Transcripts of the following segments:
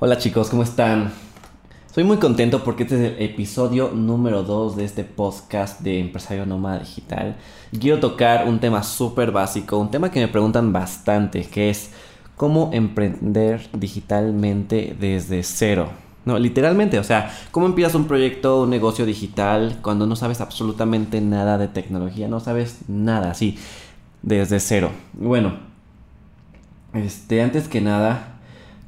Hola chicos, ¿cómo están? Soy muy contento porque este es el episodio número 2 de este podcast de Empresario Nómada Digital. Quiero tocar un tema súper básico, un tema que me preguntan bastante, que es cómo emprender digitalmente desde cero. No, literalmente, o sea, ¿cómo empiezas un proyecto, un negocio digital cuando no sabes absolutamente nada de tecnología? No sabes nada, sí, desde cero. Bueno, este, antes que nada,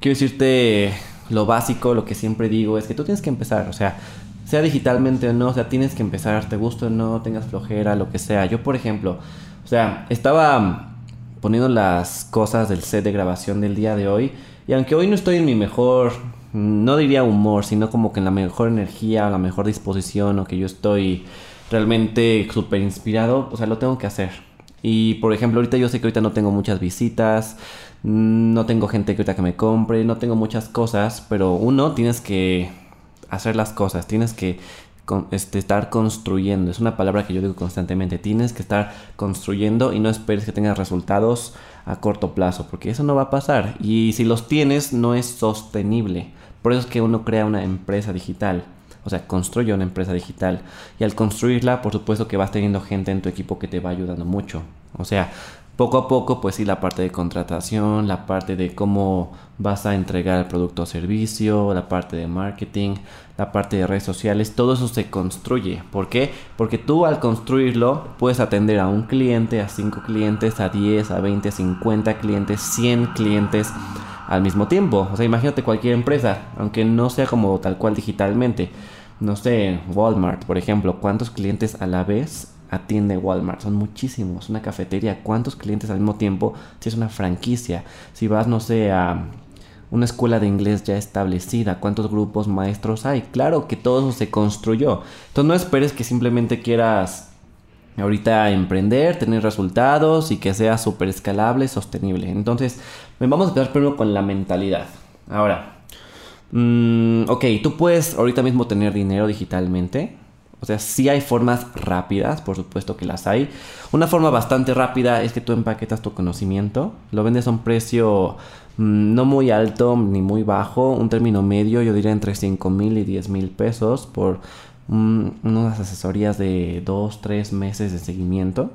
quiero decirte lo básico, lo que siempre digo, es que tú tienes que empezar, o sea, sea digitalmente o no, o sea, tienes que empezar, te gusta o no, tengas flojera, lo que sea. Yo, por ejemplo, o sea, estaba poniendo las cosas del set de grabación del día de hoy, y aunque hoy no estoy en mi mejor, no diría humor, sino como que en la mejor energía, la mejor disposición, o que yo estoy realmente súper inspirado, o sea, lo tengo que hacer. Y por ejemplo, ahorita yo sé que ahorita no tengo muchas visitas, no tengo gente que ahorita que me compre, no tengo muchas cosas, pero uno tienes que hacer las cosas, tienes que este, estar construyendo. Es una palabra que yo digo constantemente. Tienes que estar construyendo y no esperes que tengas resultados a corto plazo, porque eso no va a pasar. Y si los tienes, no es sostenible. Por eso es que uno crea una empresa digital. O sea, construye una empresa digital. Y al construirla, por supuesto que vas teniendo gente en tu equipo que te va ayudando mucho. O sea, poco a poco, pues sí, la parte de contratación, la parte de cómo vas a entregar el producto o servicio, la parte de marketing, la parte de redes sociales, todo eso se construye. ¿Por qué? Porque tú al construirlo puedes atender a un cliente, a cinco clientes, a 10, a 20, a 50 clientes, 100 clientes al mismo tiempo. O sea, imagínate cualquier empresa, aunque no sea como tal cual digitalmente. No sé, Walmart, por ejemplo, ¿cuántos clientes a la vez atiende Walmart. Son muchísimos. Una cafetería, ¿cuántos clientes al mismo tiempo? Si es una franquicia. Si vas, no sé, a una escuela de inglés ya establecida, ¿cuántos grupos maestros hay? Claro que todo eso se construyó. Entonces no esperes que simplemente quieras ahorita emprender, tener resultados y que sea súper escalable, sostenible. Entonces, vamos a empezar primero con la mentalidad. Ahora, mm, ok, tú puedes ahorita mismo tener dinero digitalmente. O sea, sí hay formas rápidas, por supuesto que las hay. Una forma bastante rápida es que tú empaquetas tu conocimiento, lo vendes a un precio mm, no muy alto ni muy bajo, un término medio, yo diría entre 5 mil y 10 mil pesos por unas asesorías de 2, 3 meses de seguimiento.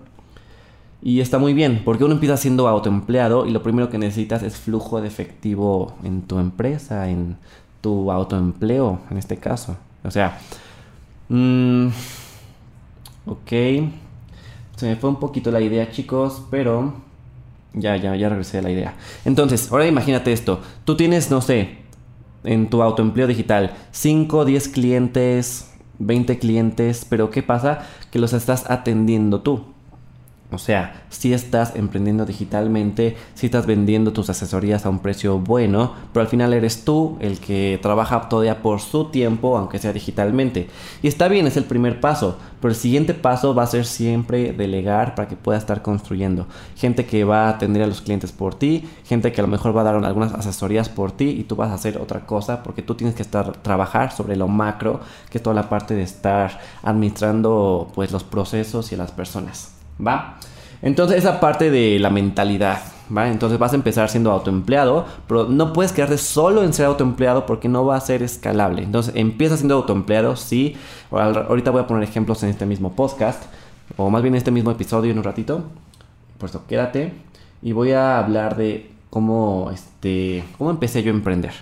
Y está muy bien, porque uno empieza siendo autoempleado y lo primero que necesitas es flujo de efectivo en tu empresa, en tu autoempleo, en este caso. O sea, Mm, ok. Se me fue un poquito la idea, chicos, pero ya, ya, ya regresé a la idea. Entonces, ahora imagínate esto. Tú tienes, no sé, en tu autoempleo digital, 5, 10 clientes, 20 clientes, pero ¿qué pasa? Que los estás atendiendo tú. O sea, si estás emprendiendo digitalmente, si estás vendiendo tus asesorías a un precio bueno, pero al final eres tú el que trabaja todavía por su tiempo, aunque sea digitalmente. Y está bien, es el primer paso, pero el siguiente paso va a ser siempre delegar para que puedas estar construyendo. Gente que va a atender a los clientes por ti, gente que a lo mejor va a dar algunas asesorías por ti y tú vas a hacer otra cosa porque tú tienes que estar trabajar sobre lo macro, que es toda la parte de estar administrando pues los procesos y las personas. ¿Va? Entonces esa parte de la mentalidad, ¿va? Entonces vas a empezar siendo autoempleado, pero no puedes quedarte solo en ser autoempleado porque no va a ser escalable. Entonces empieza siendo autoempleado, sí. Ahorita voy a poner ejemplos en este mismo podcast, o más bien en este mismo episodio en un ratito. Por eso quédate y voy a hablar de cómo, este, cómo empecé yo a emprender.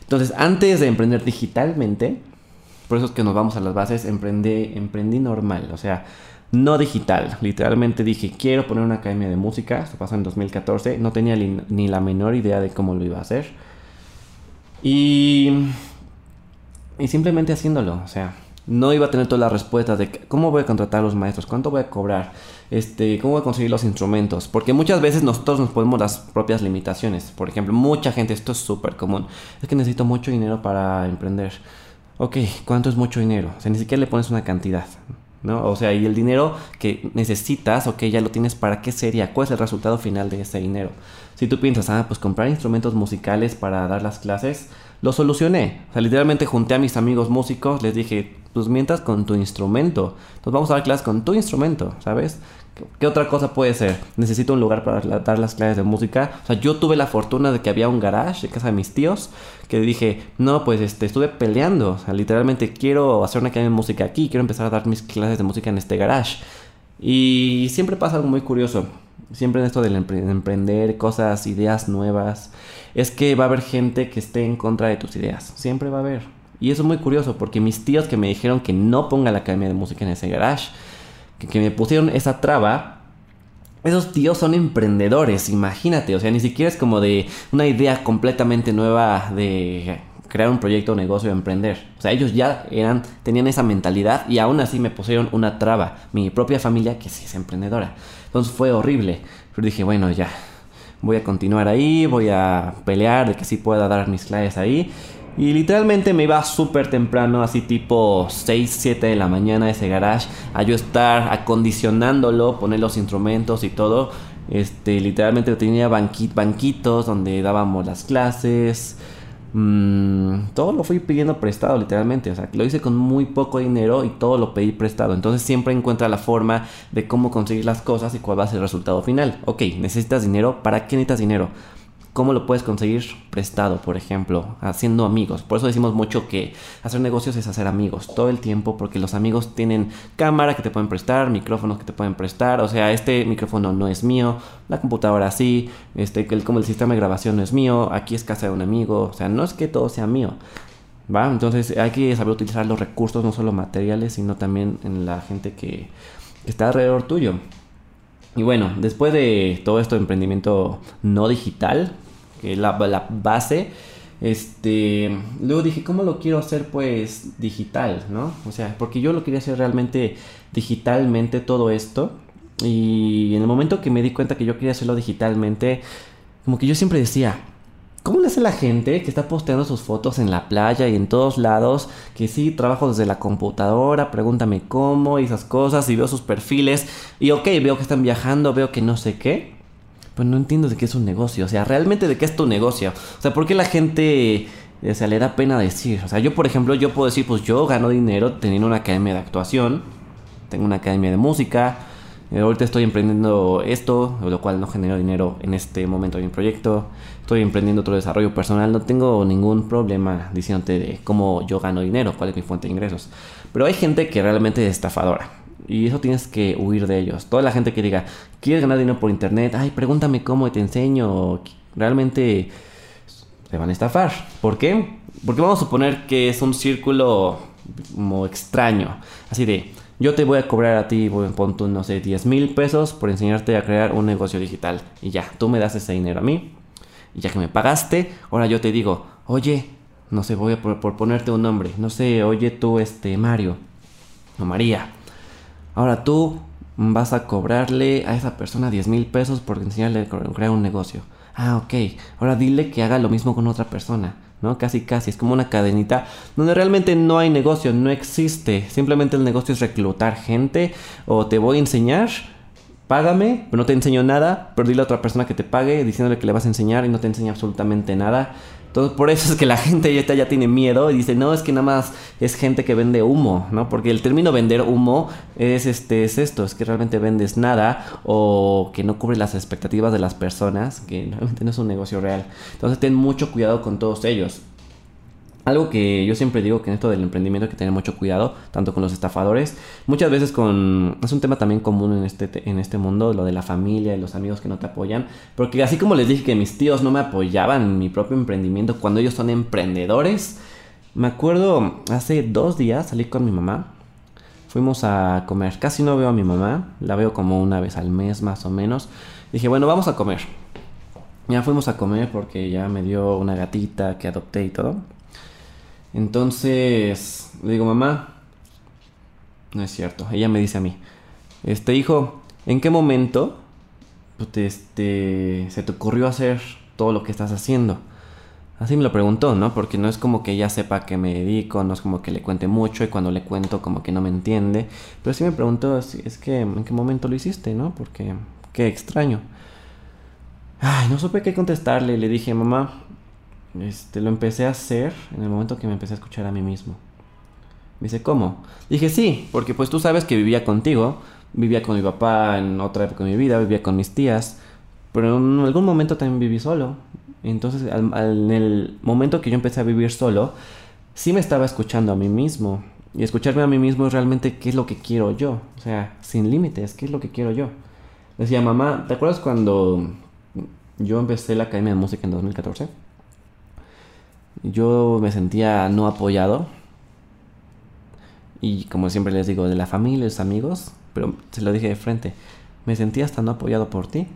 Entonces antes de emprender digitalmente, por eso es que nos vamos a las bases, emprendí, emprendí normal, o sea no digital. Literalmente dije, quiero poner una academia de música. Esto pasó en 2014. No tenía ni la menor idea de cómo lo iba a hacer. Y, y simplemente haciéndolo. O sea, no iba a tener todas las respuestas de cómo voy a contratar a los maestros, cuánto voy a cobrar, este, cómo voy a conseguir los instrumentos. Porque muchas veces nosotros nos ponemos las propias limitaciones. Por ejemplo, mucha gente, esto es súper común. Es que necesito mucho dinero para emprender. Ok, ¿cuánto es mucho dinero? O sea, ni siquiera le pones una cantidad. ¿No? O sea, y el dinero que necesitas, ok, ya lo tienes, ¿para qué sería? ¿Cuál es el resultado final de ese dinero? Si tú piensas, ah, pues comprar instrumentos musicales para dar las clases, lo solucioné. O sea, literalmente junté a mis amigos músicos, les dije, pues mientras con tu instrumento. Entonces vamos a dar clases con tu instrumento, ¿sabes? ¿Qué otra cosa puede ser? Necesito un lugar para dar las clases de música. O sea, yo tuve la fortuna de que había un garage en casa de mis tíos que dije, no, pues este, estuve peleando. O sea, literalmente quiero hacer una academia de música aquí, quiero empezar a dar mis clases de música en este garage. Y siempre pasa algo muy curioso. Siempre en esto del emprender cosas, ideas nuevas, es que va a haber gente que esté en contra de tus ideas. Siempre va a haber. Y eso es muy curioso porque mis tíos que me dijeron que no ponga la academia de música en ese garage, que, me pusieron esa traba, esos tíos son emprendedores, imagínate, o sea, ni siquiera es como de una idea completamente nueva de crear un proyecto o negocio, emprender. O sea, ellos ya eran, tenían esa mentalidad y aún así me pusieron una traba. Mi propia familia, que sí es emprendedora. Entonces fue horrible. Pero dije, bueno, ya, voy a continuar ahí, voy a pelear de que sí pueda dar mis clases ahí. Y literalmente me iba súper temprano, así tipo 6, 7 de la mañana ese garage, a yo estar acondicionándolo, poner los instrumentos y todo. Este, literalmente tenía banquitos donde dábamos las clases. Mm, todo lo fui pidiendo prestado, literalmente. O sea, lo hice con muy poco dinero y todo lo pedí prestado. Entonces siempre encuentra la forma de cómo conseguir las cosas y cuál va a ser el resultado final. Ok, necesitas dinero. ¿Para qué necesitas dinero? ¿Cómo lo puedes conseguir prestado, por ejemplo? Haciendo amigos. Por eso decimos mucho que hacer negocios es hacer amigos todo el tiempo, porque los amigos tienen cámara que te pueden prestar, micrófonos que te pueden prestar. O sea, este micrófono no es mío, la computadora sí, este, como el sistema de grabación no es mío, aquí es casa de un amigo. O sea, no es que todo sea mío. ¿Va? Entonces hay que saber utilizar los recursos, no solo materiales, sino también en la gente que está alrededor tuyo. Y bueno, después de todo esto de emprendimiento no digital, la base, este, luego dije, ¿cómo lo quiero hacer pues digital, no? O sea, porque yo lo quería hacer realmente digitalmente todo esto. Y en el momento que me di cuenta que yo quería hacerlo digitalmente, como que yo siempre decía, ¿Cómo le hace la gente que está posteando sus fotos en la playa y en todos lados? Que sí, trabajo desde la computadora, pregúntame cómo y esas cosas y veo sus perfiles y ok, veo que están viajando, veo que no sé qué. Pues no entiendo de qué es un negocio, o sea, realmente de qué es tu negocio. O sea, ¿por qué la gente o sea, le da pena decir? O sea, yo por ejemplo, yo puedo decir, pues yo gano dinero teniendo una academia de actuación, tengo una academia de música, eh, ahorita estoy emprendiendo esto, lo cual no genero dinero en este momento de mi proyecto. Estoy emprendiendo otro desarrollo personal. No tengo ningún problema diciéndote de cómo yo gano dinero, cuál es mi fuente de ingresos. Pero hay gente que realmente es estafadora. Y eso tienes que huir de ellos. Toda la gente que diga, ¿quieres ganar dinero por internet? Ay, pregúntame cómo te enseño. Realmente te van a estafar. ¿Por qué? Porque vamos a suponer que es un círculo como extraño. Así de, yo te voy a cobrar a ti, pon tú, no sé, 10 mil pesos por enseñarte a crear un negocio digital. Y ya, tú me das ese dinero a mí. Y ya que me pagaste, ahora yo te digo, oye, no sé, voy a por, ponerte un nombre. No sé, oye tú, este, Mario. O María. Ahora tú vas a cobrarle a esa persona 10 mil pesos por enseñarle a crear un negocio. Ah, ok. Ahora dile que haga lo mismo con otra persona. ¿no? Casi, casi, es como una cadenita donde realmente no hay negocio, no existe. Simplemente el negocio es reclutar gente o te voy a enseñar, págame, pero no te enseño nada, pero dile a otra persona que te pague diciéndole que le vas a enseñar y no te enseña absolutamente nada. Entonces, por eso es que la gente ya, ya tiene miedo y dice, no, es que nada más es gente que vende humo, ¿no? Porque el término vender humo es, este, es esto, es que realmente vendes nada o que no cubre las expectativas de las personas, que realmente no es un negocio real. Entonces, ten mucho cuidado con todos ellos. Algo que yo siempre digo que en esto del emprendimiento hay que tener mucho cuidado, tanto con los estafadores, muchas veces con... Es un tema también común en este, en este mundo, lo de la familia y los amigos que no te apoyan, porque así como les dije que mis tíos no me apoyaban en mi propio emprendimiento cuando ellos son emprendedores, me acuerdo hace dos días salí con mi mamá, fuimos a comer, casi no veo a mi mamá, la veo como una vez al mes más o menos, dije bueno vamos a comer. Ya fuimos a comer porque ya me dio una gatita que adopté y todo. Entonces, le digo, mamá, no es cierto. Ella me dice a mí, este hijo, ¿en qué momento pues, este, se te ocurrió hacer todo lo que estás haciendo? Así me lo preguntó, ¿no? Porque no es como que ella sepa que me dedico, no es como que le cuente mucho y cuando le cuento como que no me entiende. Pero sí me preguntó, es que en qué momento lo hiciste, ¿no? Porque qué extraño. Ay, no supe qué contestarle. Le dije, mamá, este, lo empecé a hacer en el momento que me empecé a escuchar a mí mismo. Me dice, ¿cómo? Dije, sí, porque pues tú sabes que vivía contigo, vivía con mi papá en otra época de mi vida, vivía con mis tías, pero en algún momento también viví solo. Entonces, en el momento que yo empecé a vivir solo, sí me estaba escuchando a mí mismo. Y escucharme a mí mismo es realmente qué es lo que quiero yo. O sea, sin límites, qué es lo que quiero yo. Decía, mamá, ¿te acuerdas cuando yo empecé la Academia de Música en 2014? Yo me sentía no apoyado. Y como siempre les digo, de la familia, los amigos, pero se lo dije de frente, me sentía hasta no apoyado por ti.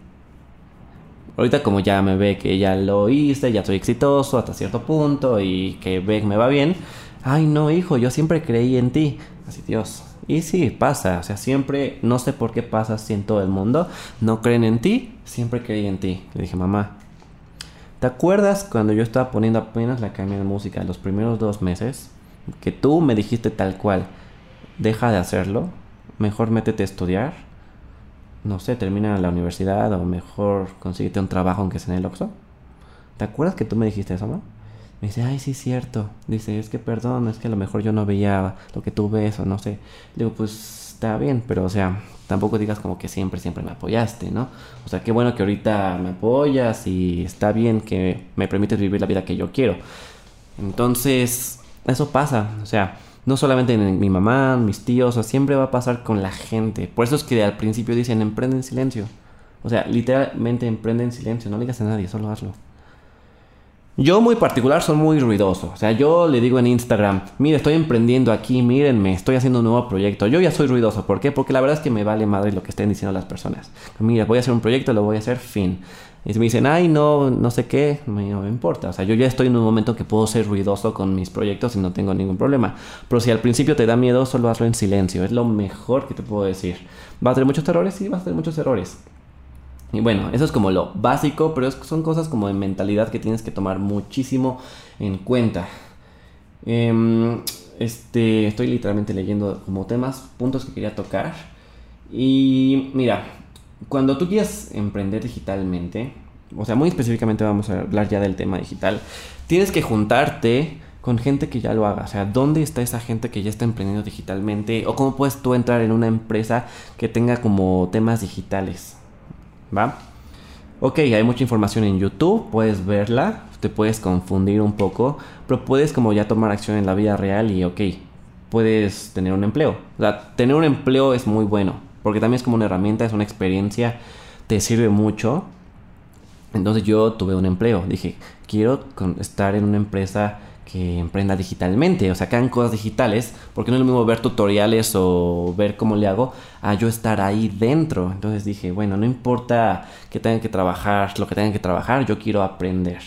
Ahorita como ya me ve que ya lo hice, ya soy exitoso hasta cierto punto y que ve que me va bien, ay no hijo, yo siempre creí en ti. Así Dios. Y sí, pasa, o sea, siempre, no sé por qué pasa así en todo el mundo, no creen en ti, siempre creí en ti. Le dije, mamá, ¿te acuerdas cuando yo estaba poniendo apenas la academia de música los primeros dos meses? Que tú me dijiste tal cual, deja de hacerlo, mejor métete a estudiar no sé, termina la universidad o mejor consíguete un trabajo aunque sea en el Oxxo. ¿Te acuerdas que tú me dijiste eso, no? Me dice, ay, sí, cierto. Dice, es que perdón, es que a lo mejor yo no veía lo que tú ves o no sé. Digo, pues está bien, pero o sea, tampoco digas como que siempre, siempre me apoyaste, ¿no? O sea, qué bueno que ahorita me apoyas y está bien que me permites vivir la vida que yo quiero. Entonces, eso pasa, o sea, no solamente en mi mamá, mis tíos, o siempre va a pasar con la gente. Por eso es que al principio dicen emprende en silencio. O sea, literalmente emprende en silencio, no le digas a nadie, solo hazlo. Yo muy particular soy muy ruidoso. O sea, yo le digo en Instagram, mire, estoy emprendiendo aquí, mírenme, estoy haciendo un nuevo proyecto. Yo ya soy ruidoso. ¿Por qué? Porque la verdad es que me vale madre lo que estén diciendo las personas. Mira, voy a hacer un proyecto, lo voy a hacer, fin. Y si me dicen, ay, no, no sé qué, no me importa. O sea, yo ya estoy en un momento que puedo ser ruidoso con mis proyectos y no tengo ningún problema. Pero si al principio te da miedo, solo hazlo en silencio. Es lo mejor que te puedo decir. ¿Va a tener muchos errores? Sí, va a tener muchos errores. Y bueno, eso es como lo básico, pero son cosas como de mentalidad que tienes que tomar muchísimo en cuenta. Em, este, estoy literalmente leyendo como temas, puntos que quería tocar. Y mira, cuando tú quieres emprender digitalmente, o sea, muy específicamente vamos a hablar ya del tema digital, tienes que juntarte con gente que ya lo haga. O sea, ¿dónde está esa gente que ya está emprendiendo digitalmente? ¿O cómo puedes tú entrar en una empresa que tenga como temas digitales? ¿Va? Ok, hay mucha información en YouTube, puedes verla, te puedes confundir un poco, pero puedes como ya tomar acción en la vida real y ok, puedes tener un empleo. O sea, tener un empleo es muy bueno porque también es como una herramienta, es una experiencia, te sirve mucho. Entonces yo tuve un empleo, dije, quiero estar en una empresa que emprenda digitalmente, o sea, que hagan cosas digitales, porque no es lo mismo ver tutoriales o ver cómo le hago a yo estar ahí dentro. Entonces dije, bueno, no importa que tengan que trabajar, lo que tengan que trabajar, yo quiero aprender.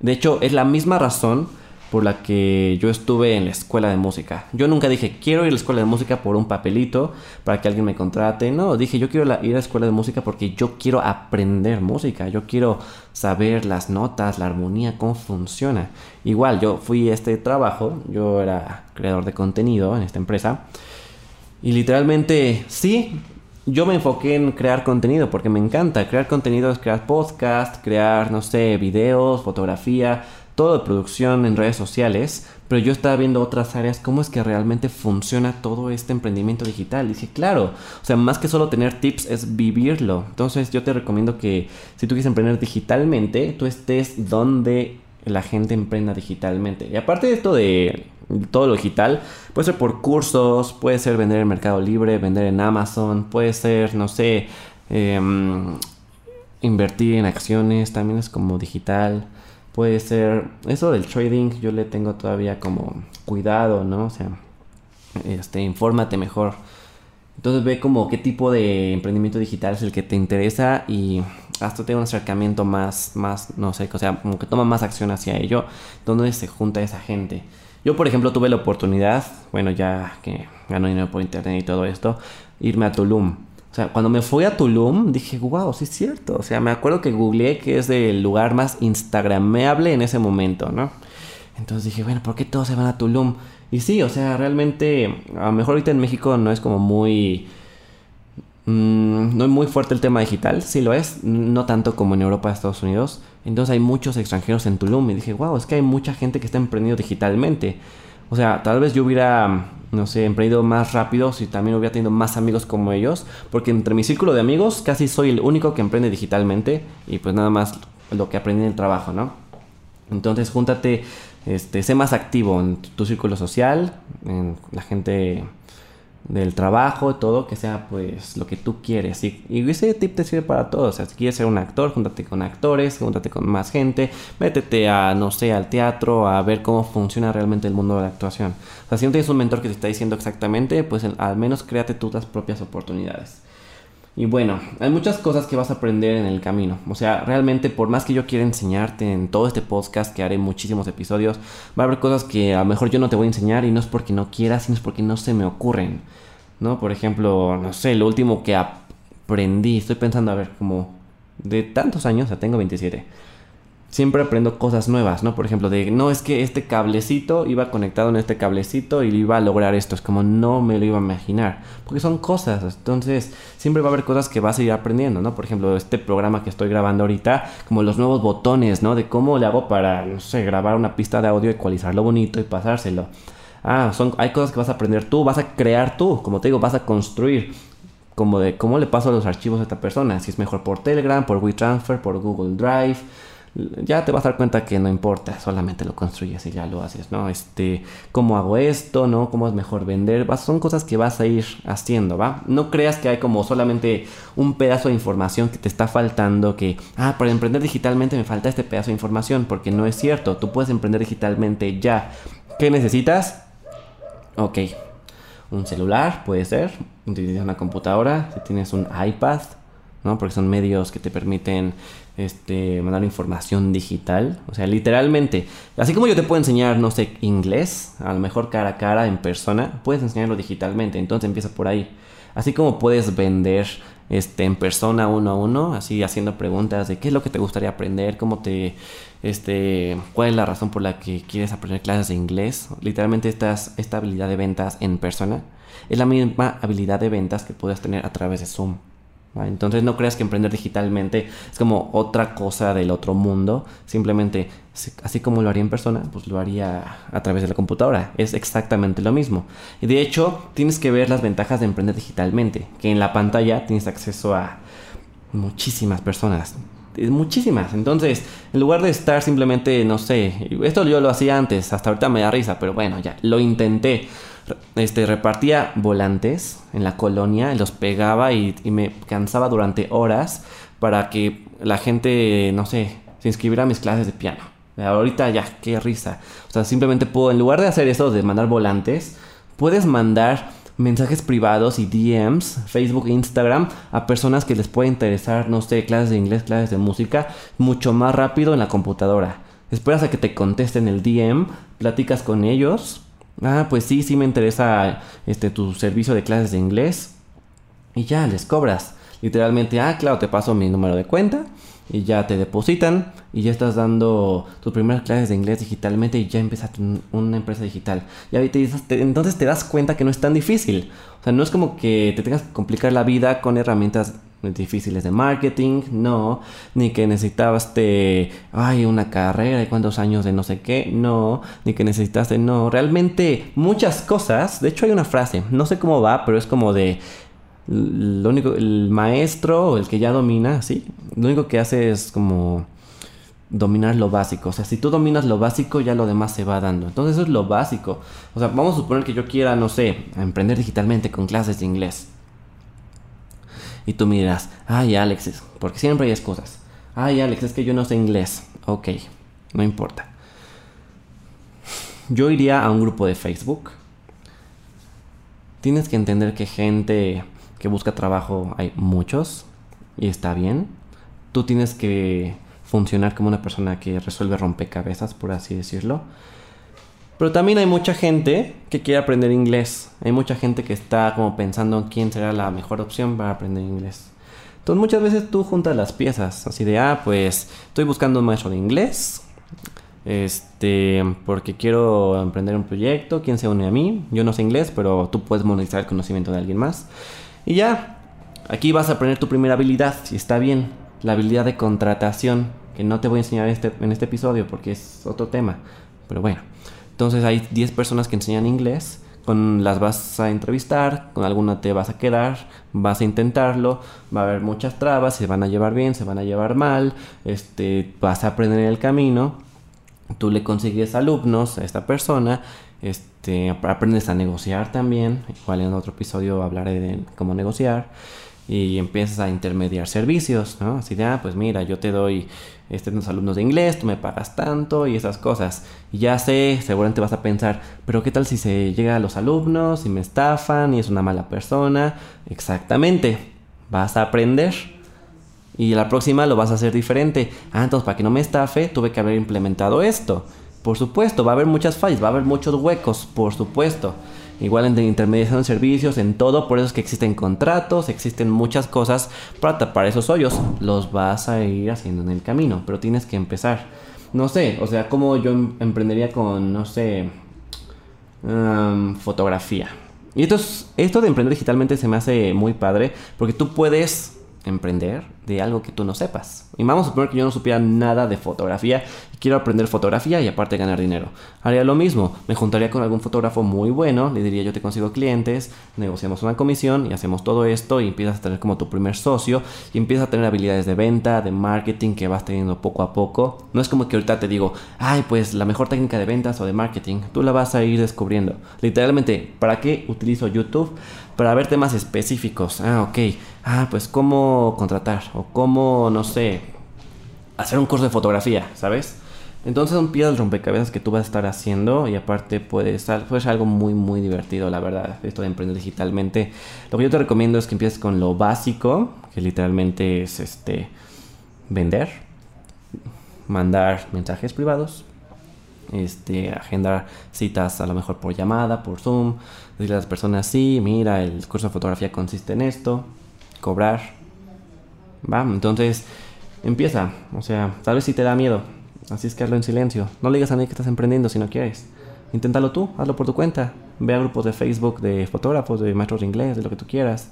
De hecho, es la misma razón por la que yo estuve en la escuela de música. Yo nunca dije, quiero ir a la escuela de música por un papelito para que alguien me contrate. No, dije, yo quiero ir a la escuela de música porque yo quiero aprender música. Yo quiero saber las notas, la armonía, cómo funciona. Igual, yo fui a este trabajo, yo era creador de contenido en esta empresa. Y literalmente, sí, yo me enfoqué en crear contenido porque me encanta. Crear contenido es crear podcast, crear, no sé, videos, fotografía todo de producción en redes sociales, pero yo estaba viendo otras áreas, cómo es que realmente funciona todo este emprendimiento digital. Y dije, claro, o sea, más que solo tener tips es vivirlo. Entonces yo te recomiendo que si tú quieres emprender digitalmente, tú estés donde la gente emprenda digitalmente. Y aparte de esto de todo lo digital, puede ser por cursos, puede ser vender en Mercado Libre, vender en Amazon, puede ser, no sé, em, invertir en acciones, también es como digital. Puede ser, eso del trading yo le tengo todavía como cuidado, ¿no? O sea, este, infórmate mejor. Entonces ve como qué tipo de emprendimiento digital es el que te interesa y hasta tener un acercamiento más, más, no sé, o sea, como que toma más acción hacia ello, donde se junta esa gente. Yo, por ejemplo, tuve la oportunidad, bueno, ya que gano dinero por internet y todo esto, irme a Tulum. O sea, cuando me fui a Tulum, dije, wow, sí es cierto. O sea, me acuerdo que googleé que es el lugar más instagrameable en ese momento, ¿no? Entonces dije, bueno, ¿por qué todos se van a Tulum? Y sí, o sea, realmente, a lo mejor ahorita en México no es como muy... Mm, no es muy fuerte el tema digital, sí lo es, no tanto como en Europa, Estados Unidos. Entonces hay muchos extranjeros en Tulum y dije, wow, es que hay mucha gente que está emprendiendo digitalmente. O sea, tal vez yo hubiera no sé, emprendido más rápido si también hubiera tenido más amigos como ellos. Porque entre mi círculo de amigos casi soy el único que emprende digitalmente y pues nada más lo que aprendí en el trabajo, ¿no? Entonces júntate, este, sé más activo en tu círculo social, en la gente del trabajo, todo, que sea pues lo que tú quieres. Y, ese tip te sirve para todos. O sea, si quieres ser un actor, júntate con actores, júntate con más gente, métete a, no sé, al teatro, a ver cómo funciona realmente el mundo de la actuación. O sea, si no tienes un mentor que te está diciendo exactamente, pues al menos créate tú propias oportunidades. Y bueno, hay muchas cosas que vas a aprender en el camino. O sea, realmente por más que yo quiera enseñarte en todo este podcast, que haré muchísimos episodios, va a haber cosas que a lo mejor yo no te voy a enseñar y no es porque no quiera, sino es porque no se me ocurren. ¿No? Por ejemplo, no sé, lo último que aprendí, estoy pensando, a ver, como de tantos años, o tengo 27 siempre aprendo cosas nuevas, ¿no? Por ejemplo, de, no, es que este cablecito iba conectado en este cablecito y iba a lograr esto. Es como no me lo iba a imaginar. Porque son cosas. Entonces, siempre va a haber cosas que vas a ir aprendiendo, ¿no? Por ejemplo, este programa que estoy grabando ahorita, como los nuevos botones, ¿no? De cómo le hago para, no sé, grabar una pista de audio, ecualizarlo bonito y pasárselo. Ah, son, hay cosas que vas a aprender tú, vas a crear tú, como te digo, vas a construir como de cómo le paso los archivos a esta persona, si es mejor por Telegram, por WeTransfer, por Google Drive, ya te vas a dar cuenta que no importa, solamente lo construyes y ya lo haces, ¿no? Este, cómo hago esto, ¿no? Cómo es mejor vender, son cosas que vas a ir haciendo, ¿va? No creas que hay como solamente un pedazo de información que te está faltando, que, ah, para emprender digitalmente me falta este pedazo de información, porque no es cierto, tú puedes emprender digitalmente ya. ¿Qué necesitas? Ok, un celular puede ser, una computadora, si tienes un iPad, ¿no? Porque son medios que te permiten este, mandar información digital. O sea, literalmente, así como yo te puedo enseñar, no sé, inglés, a lo mejor cara a cara, en persona, puedes enseñarlo digitalmente. Entonces empieza por ahí. Así como puedes vender este, en persona uno a uno, así haciendo preguntas de qué es lo que te gustaría aprender, cómo te, este, cuál es la razón por la que quieres aprender clases de inglés. Literalmente estas, esta habilidad de ventas en persona es la misma habilidad de ventas que puedes tener a través de Zoom. Entonces no creas que emprender digitalmente es como otra cosa del otro mundo. Simplemente, así como lo haría en persona, pues lo haría a través de la computadora. Es exactamente lo mismo. Y de hecho, tienes que ver las ventajas de emprender digitalmente. Que en la pantalla tienes acceso a muchísimas personas. Muchísimas. Entonces, en lugar de estar simplemente, no sé, esto yo lo hacía antes, hasta ahorita me da risa, pero bueno, ya, lo intenté este, repartía volantes en la colonia, los pegaba y, me cansaba durante horas para que la gente, no sé, se inscribiera a mis clases de piano. Ahorita ya, qué risa. O sea, simplemente puedo, en lugar de hacer eso, de mandar volantes, puedes mandar mensajes privados y DMs, Facebook Instagram, a personas que les pueda interesar, no sé, clases de inglés, clases de música, mucho más rápido en la computadora. Esperas a que te contesten el DM, platicas con ellos, Ah, pues sí, sí me interesa este tu servicio de clases de inglés. Y ya les cobras. Literalmente, ah, claro, te paso mi número de cuenta y ya te depositan y ya estás dando tus primeras clases de inglés digitalmente y ya empezaste una empresa digital. Y ahí entonces te das cuenta que no es tan difícil. O sea, no es como que te tengas que complicar la vida con herramientas difíciles de marketing, no, ni que necesitaste, ay, una carrera y cuántos años de no sé qué, no, ni que necesitaste, no, realmente muchas cosas, de hecho hay una frase, no sé cómo va, pero es como de, lo único, el maestro o el que ya domina, ¿sí? Lo único que hace es como dominar lo básico. O sea, si tú dominas lo básico, ya lo demás se va dando. Entonces eso es lo básico. O sea, vamos a suponer que yo quiera, no sé, emprender digitalmente con clases de inglés. Y tú miras, ay Alex, porque siempre hay excusas. Ay Alex, es que yo no sé inglés. Ok, no importa. Yo iría a un grupo de Facebook. Tienes que entender que gente que busca trabajo hay muchos y está bien. Tú tienes que funcionar como una persona que resuelve rompecabezas, por así decirlo. Pero también hay mucha gente que quiere aprender inglés. Hay mucha gente que está como pensando en quién será la mejor opción para aprender inglés. Entonces muchas veces tú juntas las piezas, así de, ah, pues estoy buscando un maestro de inglés, este, porque quiero emprender un proyecto, ¿quién se une a mí? Yo no sé inglés, pero tú puedes monetizar el conocimiento de alguien más. Y ya, aquí vas a aprender tu primera habilidad, si está bien, la habilidad de contratación, que no te voy a enseñar este, en este episodio porque es otro tema, pero bueno. Entonces hay 10 personas que enseñan inglés. con las vas a entrevistar, con alguna te vas a quedar, vas a intentarlo, va a haber muchas trabas, se van a llevar bien, se van a llevar mal, este, vas a aprender en el camino, tú le consigues alumnos a esta persona, este, aprendes a negociar también, igual en otro episodio hablaré de cómo negociar y empiezas a intermediar servicios, ¿no? Así de, ah, pues mira, yo te doy este, unos alumnos de inglés, tú me pagas tanto y esas cosas. Y ya sé, seguramente vas a pensar, pero ¿qué tal si se llega a los alumnos y me estafan y es una mala persona? Exactamente, vas a aprender. Y la próxima lo vas a hacer diferente. Ah, entonces para que no me estafe, tuve que haber implementado esto. Por supuesto, va a haber muchas fallas, va a haber muchos huecos, por supuesto. Igual en intermediación de servicios, en todo, por eso es que existen contratos, existen muchas cosas para tapar esos hoyos. Los vas a ir haciendo en el camino, pero tienes que empezar. No sé, o sea, como yo em, emprendería con, no sé, fotografía. Y esto, esto de emprender digitalmente se me hace muy padre, porque tú puedes emprender de algo que tú no sepas. Y vamos a suponer que yo no supiera nada de fotografía y quiero aprender fotografía y aparte ganar dinero. Haría lo mismo, me juntaría con algún fotógrafo muy bueno, le diría yo te consigo clientes, negociamos una comisión y hacemos todo esto y empiezas a tener como tu primer socio y empiezas a tener habilidades de venta, de marketing que vas teniendo poco a poco. No es como que ahorita te digo, ay pues la mejor técnica de ventas o de marketing, tú la vas a ir descubriendo. Literalmente, ¿para qué utilizo YouTube? Para ver temas específicos. Ah, ok. Ah, pues cómo contratar o cómo, no sé, hacer un curso de fotografía, ¿sabes? Entonces son piezas rompecabezas que tú vas a estar haciendo y aparte puede ser, puede ser algo muy muy divertido, la verdad, esto de emprender digitalmente. Lo que yo te recomiendo es que empieces con lo básico, que literalmente es este vender, mandar mensajes privados, este, agendar citas a lo mejor por llamada, por Zoom, decirle a las personas, sí, mira, el curso de fotografía consiste en esto, cobrar, va, entonces empieza, o sea, tal vez si te da miedo, así es que hazlo en silencio, no le digas a nadie que estás emprendiendo si no quieres, inténtalo tú, hazlo por tu cuenta, ve a grupos de Facebook de fotógrafos, de maestros de inglés, de lo que tú quieras,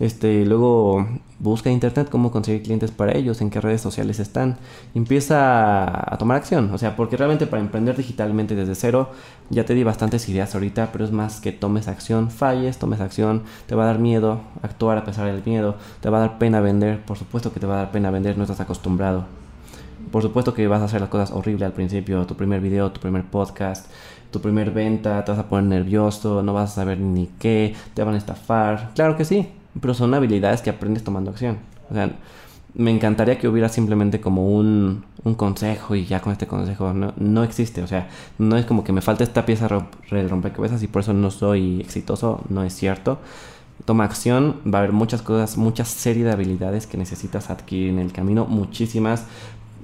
este, luego busca en internet cómo conseguir clientes para ellos, en qué redes sociales están. Empieza a tomar acción. O sea, porque realmente para emprender digitalmente desde cero, ya te di bastantes ideas ahorita, pero es más que tomes acción, falles, tomes acción, te va a dar miedo actuar a pesar del miedo, te va a dar pena vender, por supuesto que te va a dar pena vender, no estás acostumbrado. Por supuesto que vas a hacer las cosas horribles al principio, tu primer video, tu primer podcast, tu primer venta, te vas a poner nervioso, no vas a saber ni qué, te van a estafar. Claro que sí, pero son habilidades que aprendes tomando acción. O sea, me encantaría que hubiera simplemente como un, un consejo y ya con este consejo no, no, existe. O sea, no es como que me falta esta pieza de rompecabezas y por eso no soy exitoso. No es cierto. Toma acción, va a haber muchas cosas, mucha serie de habilidades que necesitas adquirir en el camino, muchísimas.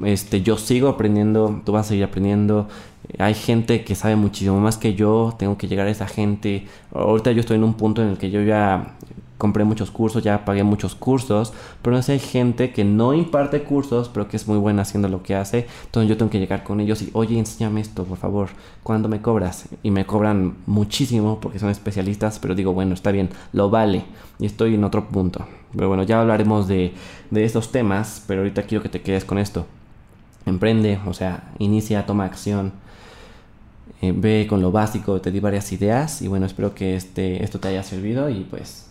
Este, yo sigo aprendiendo, tú vas a seguir aprendiendo. Hay gente que sabe muchísimo más que yo, tengo que llegar a esa gente. Ahorita yo estoy en un punto en el que yo ya compré muchos cursos, ya pagué muchos cursos, pero no sé, hay gente que no imparte cursos, pero que es muy buena haciendo lo que hace, entonces yo tengo que llegar con ellos y, oye, enséñame esto, por favor, ¿cuándo me cobras? Y me cobran muchísimo porque son especialistas, pero digo, bueno, está bien, lo vale, y estoy en otro punto. Pero bueno, ya hablaremos de, de estos temas, pero ahorita quiero que te quedes con esto. Emprende, o sea, inicia, toma acción. Eh, ve con lo básico, te di varias ideas y bueno, espero que este, esto te haya servido y pues